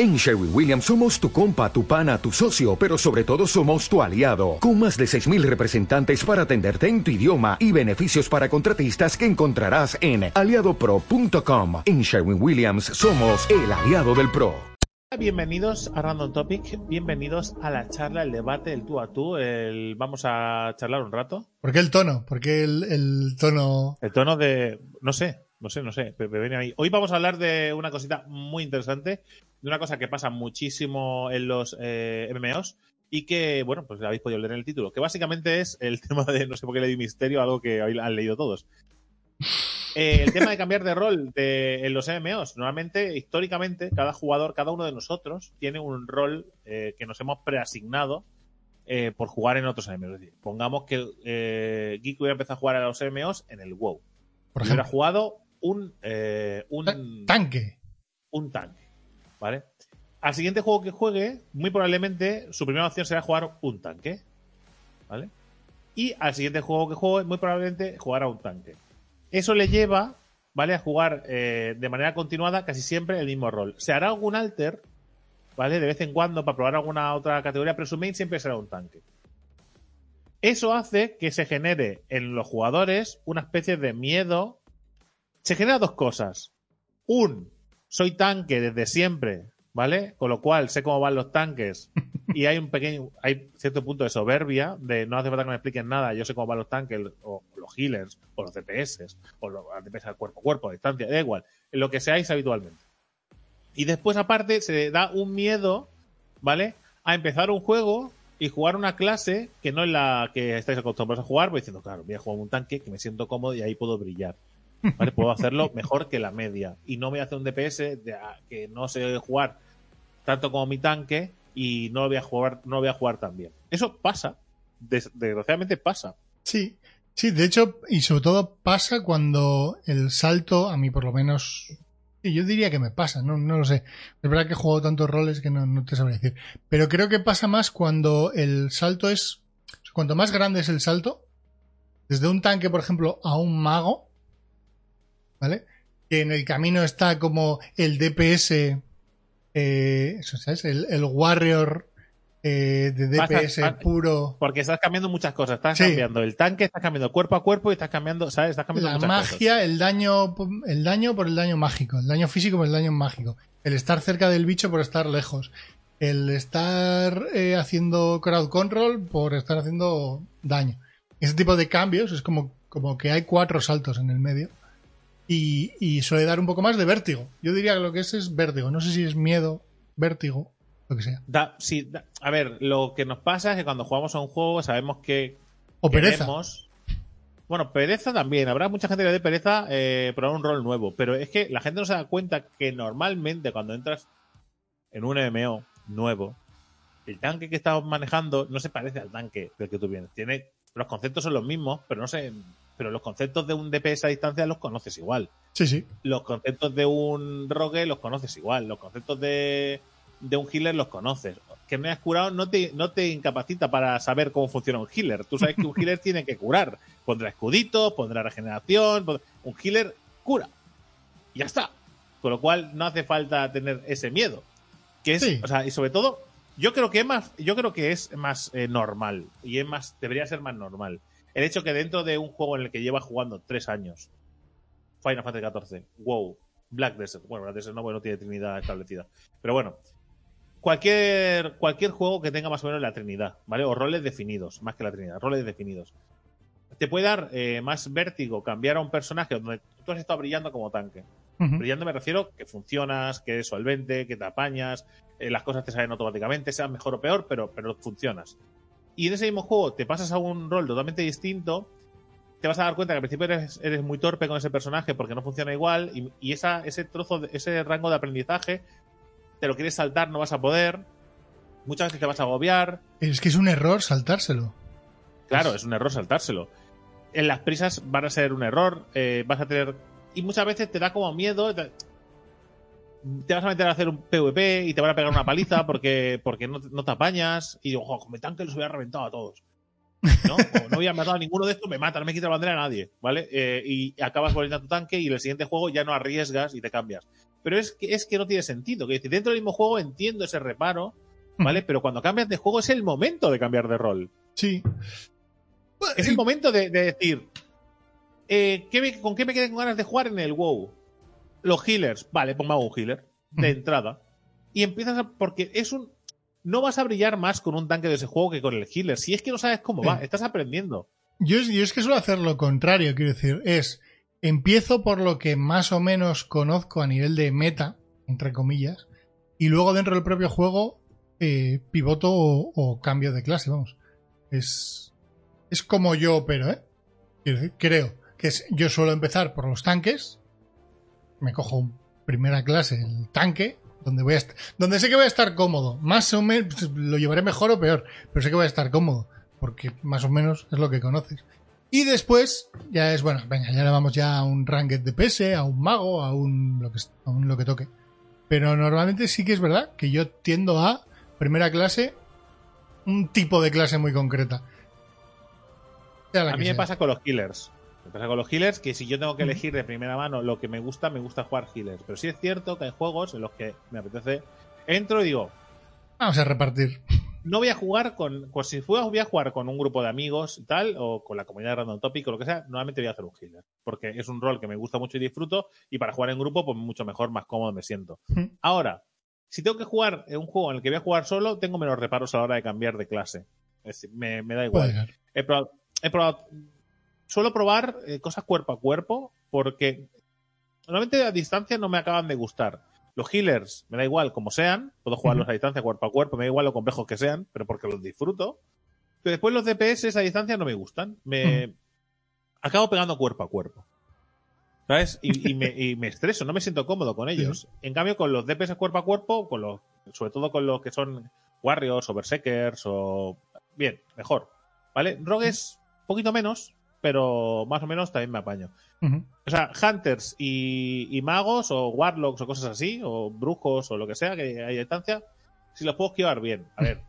En Sherwin Williams somos tu compa, tu pana, tu socio, pero sobre todo somos tu aliado, con más de 6.000 representantes para atenderte en tu idioma y beneficios para contratistas que encontrarás en aliadopro.com. En Sherwin Williams somos el aliado del PRO. Bienvenidos a Random Topic, bienvenidos a la charla, el debate, el tú a tú. El... Vamos a charlar un rato. ¿Por qué el tono? ¿Por qué el, el tono? El tono de. No sé, no sé, no sé. Viene. Hoy vamos a hablar de una cosita muy interesante de una cosa que pasa muchísimo en los eh, MMOs y que, bueno, pues habéis podido leer en el título, que básicamente es el tema de, no sé por qué le di misterio, algo que han leído todos. Eh, el tema de cambiar de rol de, en los MMOs. Normalmente, históricamente, cada jugador, cada uno de nosotros, tiene un rol eh, que nos hemos preasignado eh, por jugar en otros MMOs. Es decir, pongamos que eh, Geek hubiera empezado a jugar a los MMOs en el WoW. Por hubiera ejemplo, jugado un, eh, un Ta- tanque. un tanque. ¿Vale? Al siguiente juego que juegue, muy probablemente su primera opción será jugar un tanque. ¿Vale? Y al siguiente juego que juegue, muy probablemente jugará un tanque. Eso le lleva, ¿vale? A jugar eh, de manera continuada casi siempre el mismo rol. Se hará algún alter, ¿vale? De vez en cuando para probar alguna otra categoría, pero su main siempre será un tanque. Eso hace que se genere en los jugadores una especie de miedo. Se genera dos cosas. Un, soy tanque desde siempre, ¿vale? Con lo cual sé cómo van los tanques y hay un pequeño, hay cierto punto de soberbia, de no hace falta que me expliquen nada, yo sé cómo van los tanques, o los healers, o los DPS, o los DPS al cuerpo a cuerpo, a distancia, da igual, lo que seáis habitualmente. Y después, aparte, se da un miedo, ¿vale? A empezar un juego y jugar una clase que no es la que estáis acostumbrados a jugar, pues diciendo, claro, voy a jugar un tanque que me siento cómodo y ahí puedo brillar. Puedo hacerlo mejor que la media. Y no voy a hacer un DPS de- que no sé jugar tanto como mi tanque y no lo voy a jugar, no lo voy a jugar tan bien. Eso pasa. Des- desgraciadamente pasa. Sí, sí, de hecho, y sobre todo pasa cuando el salto, a mí por lo menos, yo diría que me pasa, no, no lo sé. Es verdad que he jugado tantos roles que no, no te sabría decir. Pero creo que pasa más cuando el salto es, cuanto más grande es el salto, desde un tanque, por ejemplo, a un mago, ¿vale? Que en el camino está como el DPS, eh, eso, ¿sabes? El, el warrior eh, de DPS puro. Porque estás cambiando muchas cosas. Estás Sí. cambiando el tanque, estás cambiando cuerpo a cuerpo y estás cambiando, ¿sabes? Estás cambiando La cosas. magia, el daño, el daño por el daño mágico, el daño físico por el daño mágico, el estar cerca del bicho por estar lejos, el estar eh, haciendo crowd control por estar haciendo daño. Ese tipo de cambios es como, como que hay cuatro saltos en el medio y, y suele dar un poco más de vértigo. Yo diría que lo que es es vértigo. No sé si es miedo, vértigo, lo que sea. Da- sí, da- a ver, lo que nos pasa es que cuando jugamos a un juego sabemos que O pereza. queremos- Bueno, pereza también. Habrá mucha gente que le dé pereza eh, probar un rol nuevo. Pero es que la gente no se da cuenta que normalmente cuando entras en un MMO nuevo, el tanque que estás manejando no se parece al tanque del que tú vienes. Tiene, los conceptos son los mismos, pero no sé. Pero los conceptos de un DPS a distancia los conoces igual. Sí, sí. Los conceptos de un rogue los conoces igual. Los conceptos de, de un healer los conoces. Que me has curado no te, no te incapacita para saber cómo funciona un healer. Tú sabes que un healer tiene que curar. Pondrá escuditos, pondrá regeneración. pondrá- Un healer cura. Y ya está. Con lo cual no hace falta tener ese miedo. Que es, Sí. o sea, y sobre todo, yo creo que es más, yo creo que es más eh, normal. Y es más, debería ser más normal. El hecho que dentro de un juego en el que lleva jugando tres años, Final Fantasy XIV, WoW, Black Desert, bueno, Black Desert no, porque no tiene Trinidad establecida. Pero bueno, cualquier, cualquier juego que tenga más o menos la Trinidad, ¿vale? O roles definidos, más que la Trinidad, roles definidos. Te puede dar eh, más vértigo cambiar a un personaje donde tú has estado brillando como tanque. Brillando me refiero que funcionas, que eres solvente, que te apañas, eh, las cosas te salen automáticamente, sean mejor o peor, pero, pero funcionas. Y en ese mismo juego te pasas a un rol totalmente distinto, te vas a dar cuenta que al principio eres, eres muy torpe con ese personaje porque no funciona igual, y, y esa, ese trozo, de- ese rango de aprendizaje, te lo quieres saltar, no vas a poder. Muchas veces te vas a agobiar. Es que es un error saltárselo. Claro, es un error saltárselo. En las prisas van a ser un error, eh, vas a tener... Y muchas veces te da como miedo, te, vas a meter a hacer un PvP y te van a pegar una paliza porque, porque no, no te apañas y ojo, con mi tanque los hubiera reventado a todos. ¿no? O no había matado a ninguno de estos, me mata, no me quita la bandera a nadie, ¿vale? Eh, y acabas volviendo a tu tanque y en el siguiente juego ya no arriesgas y te cambias. pero es que, es que no tiene sentido. Que dentro del mismo juego entiendo ese reparo, ¿vale? Pero cuando cambias de juego es el momento de cambiar de rol. Sí. Es el momento de, de decir, eh, ¿qué me- ¿con qué me quedé con ganas de jugar en el WoW? Los healers. Vale, hago un healer de entrada. Y empiezas a. Porque es un. No vas a brillar más con un tanque de ese juego que con el healer. Si es que no sabes cómo va, estás aprendiendo. Yo, yo es que suelo hacer lo contrario, quiero decir, es empiezo por lo que más o menos conozco a nivel de meta, entre comillas, y luego dentro del propio juego eh, pivoto o, o cambio de clase, vamos. Es, es como yo opero, ¿eh? Quiero decir, creo que es, yo suelo empezar por los tanques, me cojo un primera clase el tanque, donde voy a donde sé que voy a estar cómodo, más o menos pues, lo llevaré mejor o peor, pero sé que voy a estar cómodo porque más o menos es lo que conoces. Y después ya es, bueno, venga, ya le vamos ya a un ranked de PS, a un mago, a un lo que, a un lo que toque. Pero normalmente sí que es verdad que yo tiendo a primera clase un tipo de clase muy concreta. A mí me sea. pasa con los healers. Me pasa con los healers que si yo tengo que elegir de primera mano lo que me gusta, me gusta jugar healers. Pero sí es cierto que hay juegos en los que me apetece. Entro y digo, Vamos a repartir. no voy a jugar con. Pues si voy a jugar con un grupo de amigos y tal, o con la comunidad de Random Topic o lo que sea, normalmente voy a hacer un healer. Porque es un rol que me gusta mucho y disfruto, y para jugar en grupo, pues mucho mejor, más cómodo me siento. Ahora, si tengo que jugar en un juego en el que voy a jugar solo, tengo menos reparos a la hora de cambiar de clase. Es decir, me, me da igual. Probado, he probado- suelo probar eh, cosas cuerpo a cuerpo porque normalmente a distancia no me acaban de gustar. Los healers me da igual como sean, puedo jugarlos a distancia cuerpo a cuerpo, me da igual lo complejos que sean, pero porque los disfruto. Pero después los DPS a distancia no me gustan. Me acabo pegando cuerpo a cuerpo. ¿Sabes? Y, y me, y me estreso, no me siento cómodo con ellos. En cambio, con los DPS cuerpo a cuerpo, con los, sobre todo con los que son Warriors o Berserkers o. Bien, mejor. ¿Vale? Rogues, poquito menos, pero más o menos también me apaño. O sea, Hunters y, y magos o Warlocks o cosas así, o brujos o lo que sea que hay a distancia, si los puedo esquivar bien. A ver.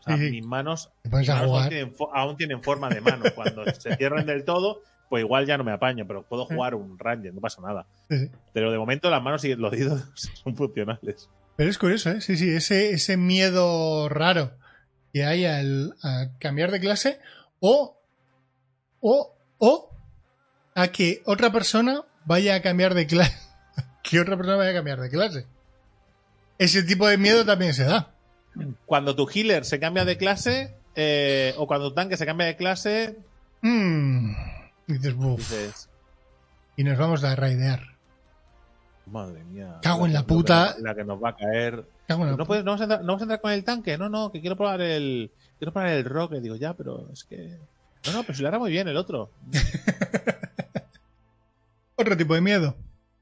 O sea, Sí, sí. mis manos mis aún tienen, fo- aún tienen forma de mano. Cuando se cierren del todo, pues igual ya no me apaño, pero puedo jugar un Ranger, no pasa nada. Sí. Pero de momento las manos y los dedos son funcionales. Pero es curioso, ¿eh? Sí, sí, ese, ese miedo raro que hay al a cambiar de clase o, o, o a que otra persona vaya a cambiar de clase. que otra persona vaya a cambiar de clase. Ese tipo de miedo también se da. Cuando tu healer se cambia de clase, eh, o cuando tu tanque se cambia de clase, Mm. Y dices, dices, y nos vamos a raidear. madre mía. Cago en la que puta. La que nos va a caer. Cago en la No, pu- puedes, no, vamos a entrar, no vamos a entrar con el tanque, no, no, que quiero probar el. Quiero probar el rock. Digo, ya, pero es que. No, no, pero si lo hará muy bien el otro. Otro tipo de miedo.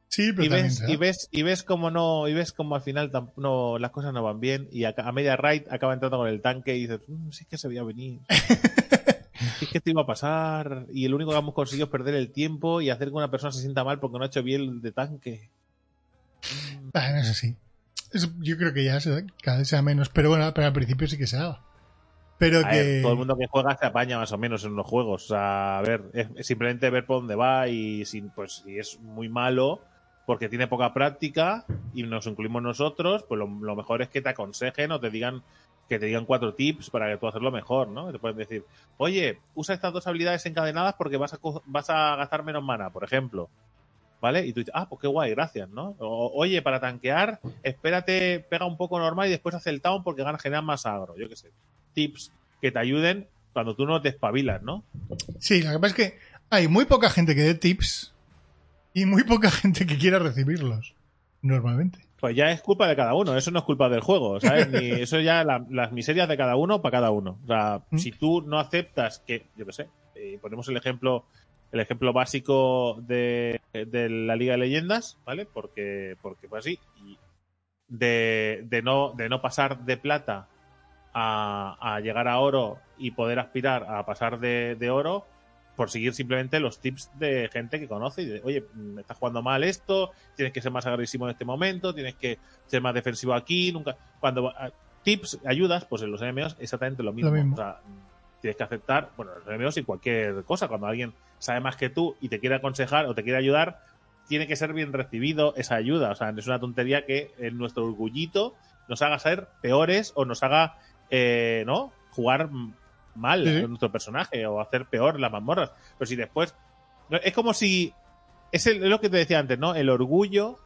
Sí, pero y también ves, se y ves y ves como no y ves como al final no las cosas no van bien y a, a media raid acaba entrando con el tanque y dices "Mm, sí que se veía venir sí que esto iba a pasar y el único que hemos conseguido es perder el tiempo y hacer que una persona se sienta mal porque no ha hecho bien el de tanque Ah, no es así. Yo creo que ya se da, cada vez sea menos. Pero bueno, pero al principio sí que se daba. Pero A que. ver, todo el mundo que juega se apaña más o menos en los juegos o sea a ver es, simplemente ver por dónde va y si pues si es muy malo porque tiene poca práctica y nos incluimos nosotros, pues lo, lo mejor es que te aconsejen o te digan que te digan cuatro tips para que tú hacerlo mejor, ¿no? Te pueden decir, oye, usa estas dos habilidades encadenadas porque vas a, vas a gastar menos mana, por ejemplo. ¿Vale? Y tú dices, ah, pues qué guay, gracias, ¿no? O, oye, para tanquear, espérate, pega un poco normal y después hace el town porque gana generar más agro. Yo qué sé. Tips que te ayuden cuando tú no te espabilas, ¿no? Sí, lo que pasa es que hay muy poca gente que dé tips y muy poca gente que quiera recibirlos. Normalmente. Pues ya es culpa de cada uno, eso no es culpa del juego, ¿sabes? Ni, eso ya la- las miserias de cada uno para cada uno. O sea, Mm. si tú no aceptas que, yo qué sé, eh, ponemos el ejemplo, el ejemplo básico de, de la Liga de Leyendas, ¿vale? Porque, porque fue así. Y de, de no, de no pasar de plata a, a llegar a oro y poder aspirar a pasar de, de oro por seguir simplemente los tips de gente que conoce y de, oye, me estás jugando mal esto, tienes que ser más agresivo en este momento, tienes que ser más defensivo aquí, nunca. Cuando tips, ayudas, pues en los enemigos exactamente lo mismo. Lo mismo. O sea, tienes que aceptar, bueno, los enemigos y cualquier cosa. Cuando alguien sabe más que tú y te quiere aconsejar o te quiere ayudar, tiene que ser bien recibido esa ayuda. O sea, es una tontería que en nuestro orgullito nos haga ser peores o nos haga, eh, ¿no? Jugar mal Sí. a nuestro personaje o hacer peor las mazmorras. Pero si después. Es como si. Es, el- es lo que te decía antes, ¿no? El orgullo,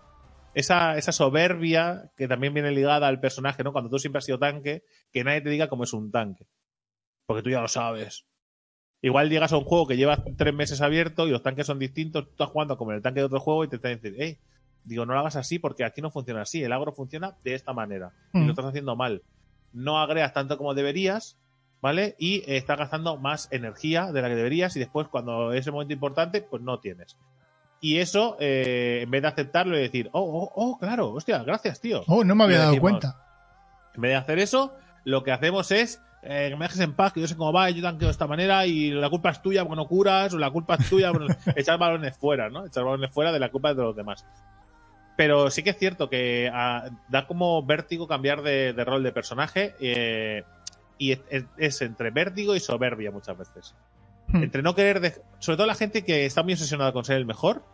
esa, esa soberbia que también viene ligada al personaje, ¿no? Cuando tú siempre has sido tanque, que nadie te diga cómo es un tanque. Porque tú ya lo sabes. Igual llegas a un juego que lleva tres meses abierto y los tanques son distintos, tú estás jugando como en el tanque de otro juego y te están diciendo, hey, digo, no lo hagas así porque aquí no funciona así, el agro funciona de esta manera y Mm. lo estás haciendo mal. No agregas tanto como deberías, ¿vale? Y eh, estás gastando más energía de la que deberías y después cuando es el momento importante, pues no tienes. Y eso, eh, en vez de aceptarlo y decir, oh, oh, oh, claro, hostia, gracias, tío. Oh, no me había dado decimos, cuenta. En vez de hacer eso, lo que hacemos es eh, que me dejes en paz, que yo sé cómo va, yo tanqueo de esta manera y la culpa es tuya porque no curas, o la culpa es tuya por echar balones fuera, ¿no? Echar balones fuera de la culpa de los demás. Pero sí que es cierto que ah, da como vértigo cambiar de, de rol de personaje eh, y es, es- es entre vértigo y soberbia muchas veces. Hmm. Entre no querer, de- sobre todo la gente que está muy obsesionada con ser el mejor,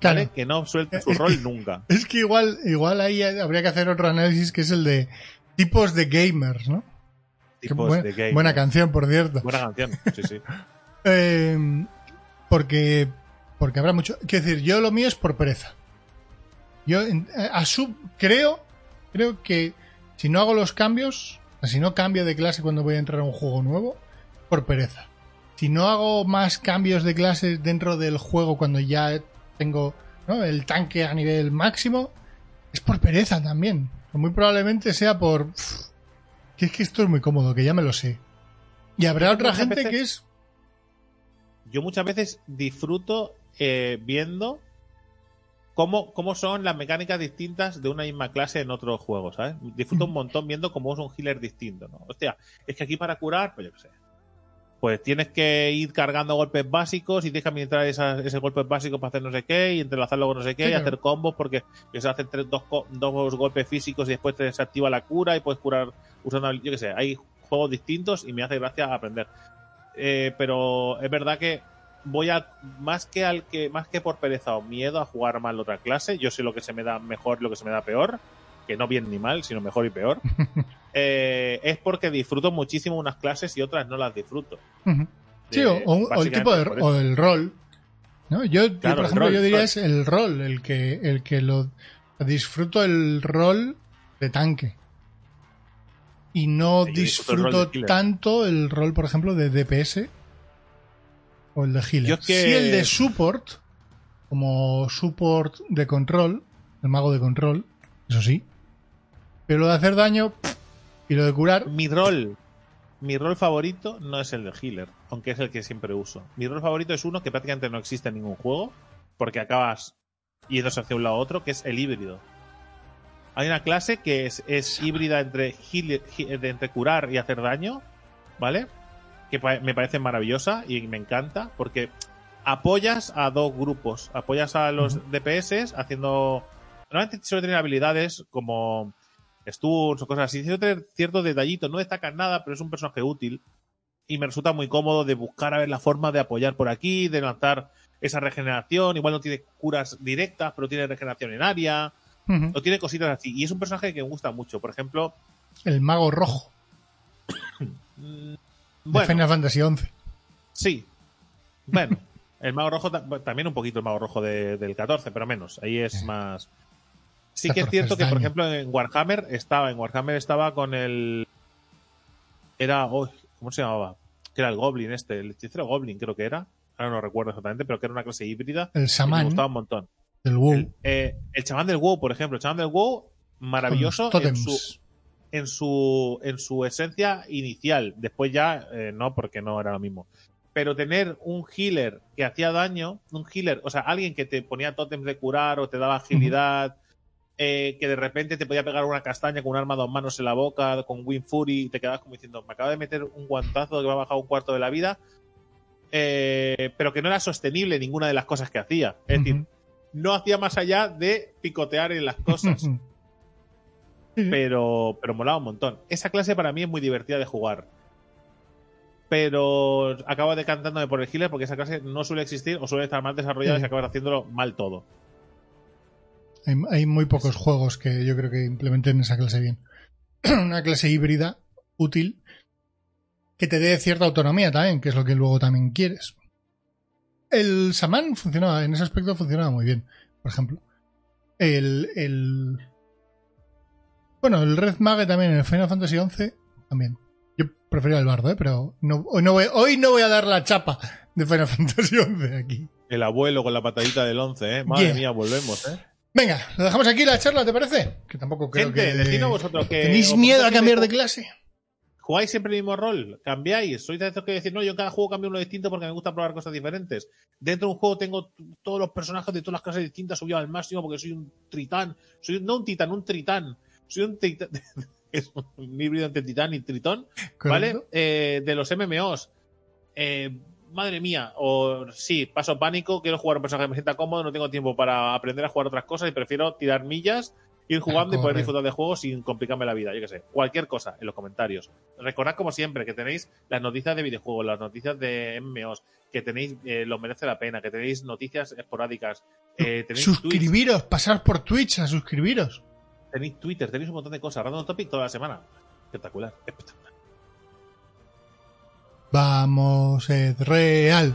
Claro. ¿vale? Que no suelte su rol nunca. Es que igual, igual ahí habría que hacer otro análisis que es el de tipos de gamers, ¿no? Tipos buen- de game. buena canción, por cierto. Buena canción, sí, sí. Eh, porque, porque habrá mucho. Quiero decir, yo lo mío es por pereza. Yo su, creo, creo que si no hago los cambios, si no cambio de clase cuando voy a entrar a un juego nuevo, por pereza. Si no hago más cambios de clases dentro del juego cuando ya tengo ¿no? el tanque a nivel máximo, es por pereza también. Muy probablemente sea por "Uf, que es que esto es muy cómodo, que ya me lo sé. Y habrá otra gente veces- que es yo muchas veces disfruto eh, viendo cómo, cómo son las mecánicas distintas de una misma clase en otros juegos, ¿sabes? Disfruto un montón viendo cómo es un healer distinto, ¿no? Hostia, es que aquí para curar, pues yo qué sé. Pues tienes que ir cargando golpes básicos y tienes que administrar esas, esos golpes básicos para hacer no sé qué y entrelazarlo con no sé qué Sí, y hacer combos porque que se hacen tres, dos, dos golpes físicos y después te se activa la cura y puedes curar usando, yo qué sé, hay juegos distintos y me hace gracia aprender. Eh, pero es verdad que voy a más que al que más que por pereza o miedo a jugar mal otra clase yo sé lo que se me da mejor lo que se me da peor que no bien ni mal sino mejor y peor eh, es porque disfruto muchísimo unas clases y otras no las disfruto Ujú. Sí, Eh, o, el tipo de, o el rol. ¿no? Yo, por ejemplo, rol, yo diría rol. es el rol, el que, el que lo disfruto el rol de tanque. Y no Sí, disfruto el tanto el rol, por ejemplo, de DPS o el de healer. Yo es que- Sí, el de support, como support de control, el mago de control, eso sí. Pero lo de hacer daño y lo de curar, mi rol mi rol favorito no es el de healer aunque es el que siempre uso mi rol favorito es uno que prácticamente no existe en ningún juego porque acabas yéndose hacia un lado u otro que es el híbrido hay una clase que es, es híbrida entre, healer- entre curar y hacer daño, ¿vale? Que me parece maravillosa y me encanta porque apoyas a dos grupos. Apoyas a los. DPS haciendo. Normalmente suele tener habilidades como stuns o cosas así. Suele tener ciertos detallitos. No destacan nada, pero es un personaje útil. Y me resulta muy cómodo de buscar a ver la forma de apoyar por aquí, de lanzar esa regeneración. Igual no tiene curas directas, pero tiene regeneración en área. ujú, O tiene cositas así. Y es un personaje que me gusta mucho. Por ejemplo, el mago rojo mm, de bueno, Final Fantasy XI. sí. Bueno, el mago rojo ta- también un poquito el mago rojo de- del 14, pero menos. Ahí es más. Sí que es 14 cierto que, por ejemplo, en Warhammer estaba, en Warhammer estaba con el. Era. uy, ¿Cómo se llamaba? Que era el Goblin este, el hechicero Goblin, creo que era. Ahora no recuerdo exactamente, pero que era una clase híbrida. El y Me gustaba un montón. del WoW. El, eh, el chamán del WoW, por ejemplo. El chamán del WoW, maravilloso en su. En su en su esencia inicial. Después ya eh, no, porque no era lo mismo. Pero tener un healer que hacía daño, un healer, o sea, alguien que te ponía tótems de curar o te daba agilidad, eh, que de repente te podía pegar una castaña con un arma a dos manos en la boca, con Wind Fury, y te quedabas como diciendo, me acaba de meter un guantazo que me ha bajado un cuarto de la vida, eh, pero que no era sostenible ninguna de las cosas que hacía. Es decir, no hacía más allá de picotear en las cosas. pero, pero molaba un montón. Esa clase para mí es muy divertida de jugar. Pero acabo decantándome por el healer porque esa clase no suele existir o suele estar mal desarrollada y se acaba haciéndolo mal todo. Hay, hay muy pocos juegos que yo creo que implementen esa clase bien. Una clase híbrida útil que te dé cierta autonomía también, que es lo que luego también quieres. El Saman funcionaba, en ese aspecto funcionaba muy bien, por ejemplo. El, el bueno, el Red Mage también en el Final Fantasy XI también. Yo prefería el bardo, ¿eh? pero no, hoy, no voy, hoy no voy a dar la chapa de Final Fantasy XI aquí. El abuelo con la patadita del 11, ¿eh? Madre Yeah. mía, volvemos, ¿eh? Venga, lo dejamos aquí la charla, ¿te parece? Que tampoco creo Gente, que... decidnos vosotros que... ¿Tenéis miedo a cambiar de clase? ¿Jugáis siempre el mismo rol? ¿Cambiáis? ¿Sois de esos que decir, no, yo en cada juego cambio uno distinto porque me gusta probar cosas diferentes? Dentro de un juego tengo todos los personajes de todas las clases distintas subidos al máximo porque soy un tritán. Soy no un titán, un tritán. Soy un tritán. es un híbrido entre titán y tritón. ¿Vale? Eh, de los MMOs. Eh, madre mía. O sí, paso pánico, quiero jugar un personaje que me sienta cómodo, no tengo tiempo para aprender a jugar otras cosas y prefiero tirar millas, ir jugando y poder disfrutar de juegos sin complicarme la vida. Yo qué sé. Cualquier cosa en los comentarios. Recordad como siempre que tenéis las noticias de videojuegos, las noticias de MMOs, que tenéis eh, lo merece la pena, que tenéis noticias esporádicas, eh, tenéis Suscribiros, pasar por Twitch a suscribiros. Tenéis Twitter, tenéis un montón de cosas. Random Topic toda la semana. Espectacular, espectacular. Vamos, Ed Real.